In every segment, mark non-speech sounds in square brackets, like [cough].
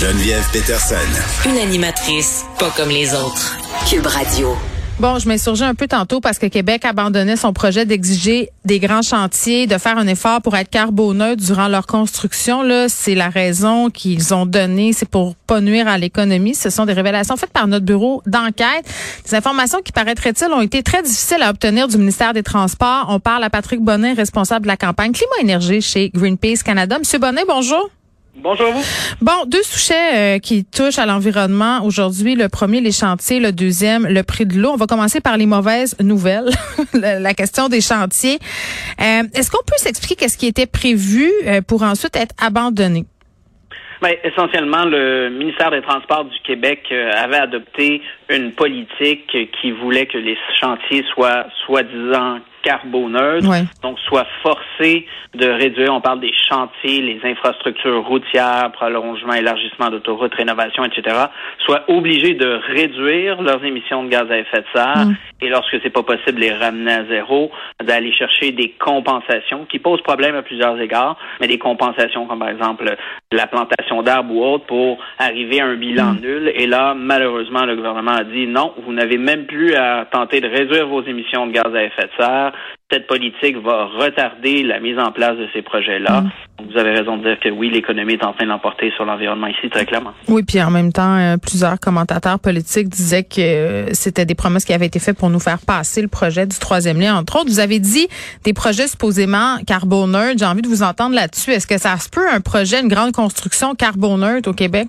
Geneviève Peterson. Une animatrice pas comme les autres. Cube Radio. Bon, je m'insurgeais un peu tantôt parce que Québec abandonnait son projet d'exiger des grands chantiers, de faire un effort pour être carboneutre durant leur construction. Là, c'est la raison qu'ils ont donnée, c'est pour pas nuire à l'économie. Ce sont des révélations faites par notre bureau d'enquête. Des informations qui, paraîtraient-ils, ont été très difficiles à obtenir du ministère des Transports. On parle à Patrick Bonnet, responsable de la campagne Climat-Énergie chez Greenpeace Canada. Monsieur Bonnet, bonjour. Bonjour à vous. Bon, deux sujets euh, qui touchent à l'environnement aujourd'hui. Le premier, les chantiers. Le deuxième, le prix de l'eau. On va commencer par les mauvaises nouvelles. [laughs] la question des chantiers. Euh, est-ce qu'on peut s'expliquer qu'est-ce qui était prévu euh, pour ensuite être abandonné? Bien, essentiellement, le ministère des Transports du Québec avait adopté une politique qui voulait que les chantiers soient soi-disant carboneutre, donc soit forcé de réduire, on parle des chantiers, les infrastructures routières, prolongement, élargissement d'autoroutes, rénovation, etc., soit obligés de réduire leurs émissions de gaz à effet de serre mm. et lorsque c'est pas possible, les ramener à zéro, d'aller chercher des compensations qui posent problème à plusieurs égards, mais des compensations comme par exemple la plantation d'arbres ou autre pour arriver à un bilan mm. nul. Et là, malheureusement, le gouvernement a dit non, vous n'avez même plus à tenter de réduire vos émissions de gaz à effet de serre cette politique va retarder la mise en place de ces projets-là. Mm. Vous avez raison de dire que oui, l'économie est en train d'emporter sur l'environnement ici, très clairement. Oui, puis en même temps, euh, plusieurs commentateurs politiques disaient que euh, c'était des promesses qui avaient été faites pour nous faire passer le projet du troisième lien. Entre autres, vous avez dit des projets supposément carboneutres. J'ai envie de vous entendre là-dessus. Est-ce que ça se peut un projet, une grande construction carboneutre au Québec?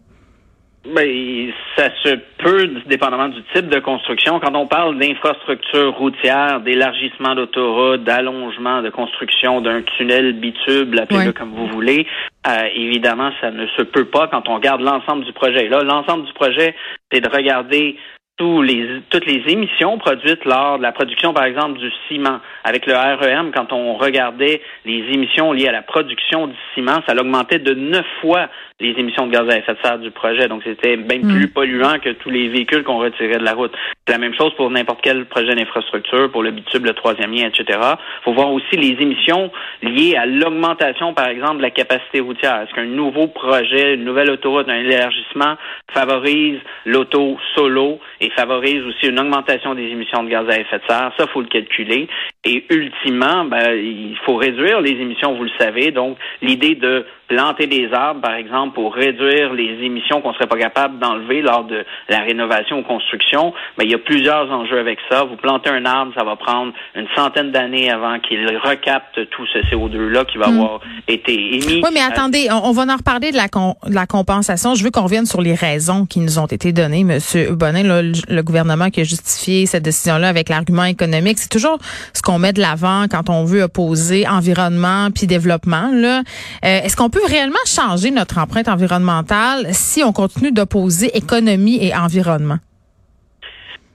Ben, ça se peut, dépendamment du type de construction. Quand on parle d'infrastructure routière, d'élargissement d'autoroutes, d'allongement, de construction d'un tunnel bitube, appelez-le comme vous voulez, euh, évidemment, ça ne se peut pas quand on regarde l'ensemble du projet. Là, l'ensemble du projet, c'est de regarder tous les, toutes les émissions produites lors de la production, par exemple, du ciment. Avec le REM, quand on regardait les émissions liées à la production du ciment, ça l'augmentait de neuf fois les émissions de gaz à effet de serre du projet. Donc, c'était bien plus mm. polluant que tous les véhicules qu'on retirait de la route. C'est la même chose pour n'importe quel projet d'infrastructure, pour le bitube, le troisième lien, etc. Il faut voir aussi les émissions liées à l'augmentation, par exemple, de la capacité routière. Est-ce qu'un nouveau projet, une nouvelle autoroute, un élargissement favorise l'auto solo et favorise aussi une augmentation des émissions de gaz à effet de serre? Ça, faut le calculer. Et ultimement, ben, il faut réduire les émissions, vous le savez. Donc, l'idée de planter des arbres, par exemple, pour réduire les émissions qu'on serait pas capable d'enlever lors de la rénovation ou construction, mais il y a plusieurs enjeux avec ça. Vous plantez un arbre, ça va prendre une centaine d'années avant qu'il recapte tout ce CO2-là qui va hmm. avoir été émis. Oui, mais attendez, on, va en reparler de la, de la compensation. Je veux qu'on revienne sur les raisons qui nous ont été données, Monsieur Bonnet, le, le gouvernement qui a justifié cette décision-là avec l'argument économique. C'est toujours ce qu'on met de l'avant quand on veut opposer environnement puis développement. Là, euh, est-ce qu'on peut réellement changer notre empreinte environnementale si on continue d'opposer économie et environnement?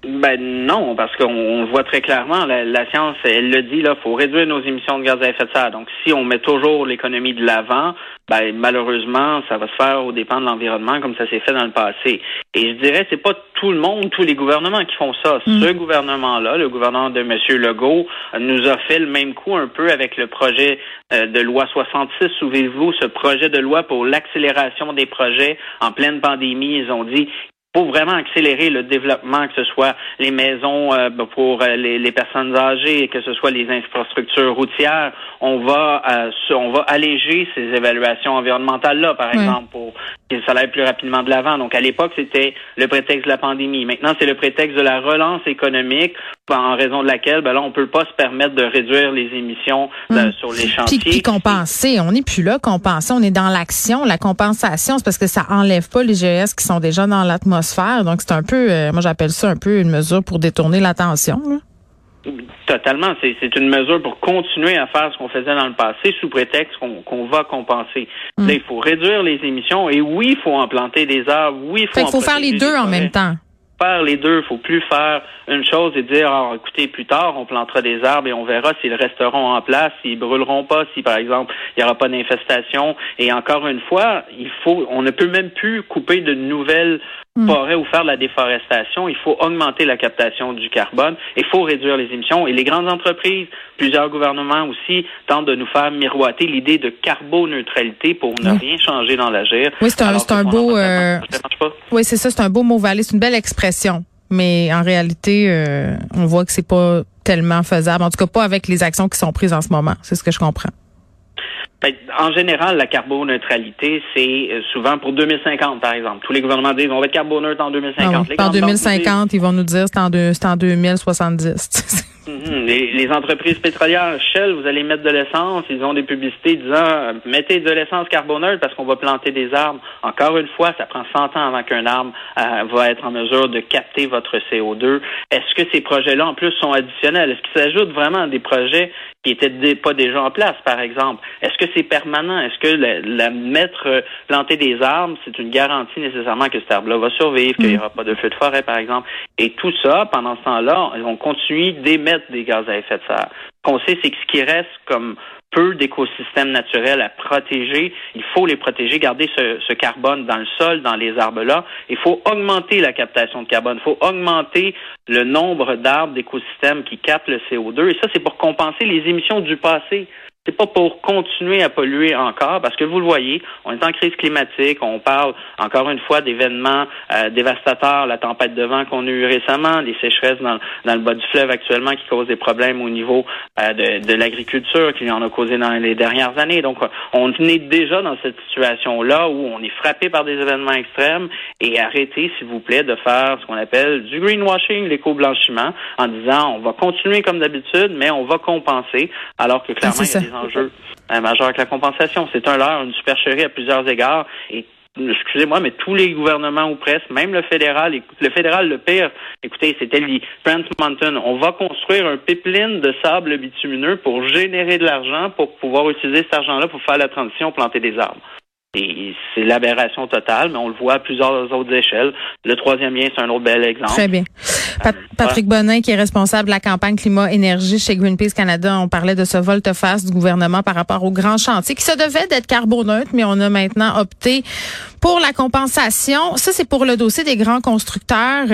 Ben non, parce qu'on le voit très clairement, la, science, elle le dit, là, faut réduire nos émissions de gaz à effet de serre. Donc, si on met toujours l'économie de l'avant, ben malheureusement, ça va se faire au dépend de l'environnement, comme ça s'est fait dans le passé. Et je dirais, c'est pas tout le monde, tous les gouvernements qui font ça. Mm. Ce gouvernement-là, le gouvernement de M. Legault, nous a fait le même coup un peu avec le projet euh, de loi 66. Souvenez-vous, ce projet de loi pour l'accélération des projets en pleine pandémie. Ils ont dit pour vraiment accélérer le développement, que ce soit les maisons euh, ben, pour euh, les, personnes âgées, que ce soit les infrastructures routières, on va euh, on va alléger ces évaluations environnementales là, par exemple, pour que ça aille plus rapidement de l'avant. Donc à l'époque, c'était le prétexte de la pandémie. Maintenant, c'est le prétexte de la relance économique, en raison de laquelle, ben là, on peut pas se permettre de réduire les émissions hum. sur les chantiers. Puis, compenser, on n'est plus là, compenser, on est dans l'action, la compensation, c'est parce que ça enlève pas les GS qui sont déjà dans l'atmosphère donc, c'est un peu, euh, moi, j'appelle ça un peu une mesure pour détourner l'attention. Totalement. C'est une mesure pour continuer à faire ce qu'on faisait dans le passé sous prétexte qu'on va compenser. Mm. Là, il faut réduire les émissions et oui, il faut en planter des arbres. Oui, il faut, faut faire les deux en même temps faire les deux. Faut plus faire une chose et dire, ah, écoutez, plus tard, on plantera des arbres et on verra s'ils resteront en place, s'ils brûleront pas, si par exemple il n'y aura pas d'infestation. Et encore une fois, il faut, on ne peut même plus couper de nouvelles. Forêt ou faire de la déforestation, il faut augmenter la captation du carbone, il faut réduire les émissions. Et les grandes entreprises, plusieurs gouvernements aussi, tentent de nous faire miroiter l'idée de carboneutralité pour ne Oui. rien changer dans l'agir. Oui, c'est un, beau. euh, oui, c'est ça, c'est un beau mot valé, c'est une belle expression. Mais en réalité, euh, on voit que c'est pas tellement faisable. En tout cas, pas avec les actions qui sont prises en ce moment. C'est ce que je comprends. Ben, En général, la carboneutralité, c'est euh, souvent pour 2050, par exemple. Tous les gouvernements disent on va être carboneutre en 2050. Ah En grandes banques nous disent- 2050, ils vont nous dire c'est en, deux- c'est en 2070. [laughs] Mhm. Les, les entreprises pétrolières, Shell, vous allez mettre de l'essence. Ils ont des publicités disant euh, mettez de l'essence carboneutre parce qu'on va planter des arbres. Encore une fois, ça prend 100 ans avant qu'un arbre euh, va être en mesure de capter votre CO2. Est-ce que ces projets-là, en plus, sont additionnels? Est-ce qu'ils s'ajoutent vraiment à des projets qui étaient dé- pas déjà en place, par exemple? Est-ce que c'est permanent? Est-ce que la, la mettre, euh, planter des arbres, c'est une garantie nécessairement que cet arbre-là va survivre, qu'il n'y aura pas de feu de forêt, par exemple? Et tout ça, pendant ce temps-là, on continue d'émettre des gaz à effet de serre. Ce qu'on sait, c'est que ce qui reste comme peu d'écosystèmes naturels à protéger, il faut les protéger, garder ce, ce carbone dans le sol, dans les arbres-là. Il faut augmenter la captation de carbone. Il faut augmenter le nombre d'arbres d'écosystèmes qui captent le CO2. Et ça, c'est pour compenser les émissions du passé. C'est pas pour continuer à polluer encore, parce que vous le voyez, on est en crise climatique, on parle encore une fois d'événements euh, dévastateurs, la tempête de vent qu'on a eu récemment, les sécheresses dans, dans le bas du fleuve actuellement qui causent des problèmes au niveau euh, de, de l'agriculture, qui en a causé dans les dernières années. Donc, on est déjà dans cette situation-là où on est frappé par des événements extrêmes et arrêtez, s'il vous plaît, de faire ce qu'on appelle du greenwashing, l'éco-blanchiment, en disant on va continuer comme d'habitude, mais on va compenser, alors que clairement, c'est il y a ça. des enjeux euh, majeurs avec la compensation. C'est un leurre, une supercherie à plusieurs égards. Et excusez-moi, mais tous les gouvernements ou presque, même le fédéral, le fédéral, le pire, écoutez, c'était le Trans Mountain. On va construire un pipeline de sable bitumineux pour générer de l'argent, pour pouvoir utiliser cet argent-là pour faire la transition, planter des arbres. Et c'est l'aberration totale, mais on le voit à plusieurs autres échelles. Le troisième lien, c'est un autre bel exemple. Très bien. Pat- Patrick Bonin, qui est responsable de la campagne climat-énergie chez Greenpeace Canada, on parlait de ce volte-face du gouvernement par rapport au grand chantier qui se devait d'être carboneutre, mais on a maintenant opté pour la compensation. Ça, c'est pour le dossier des grands constructeurs.